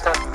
した。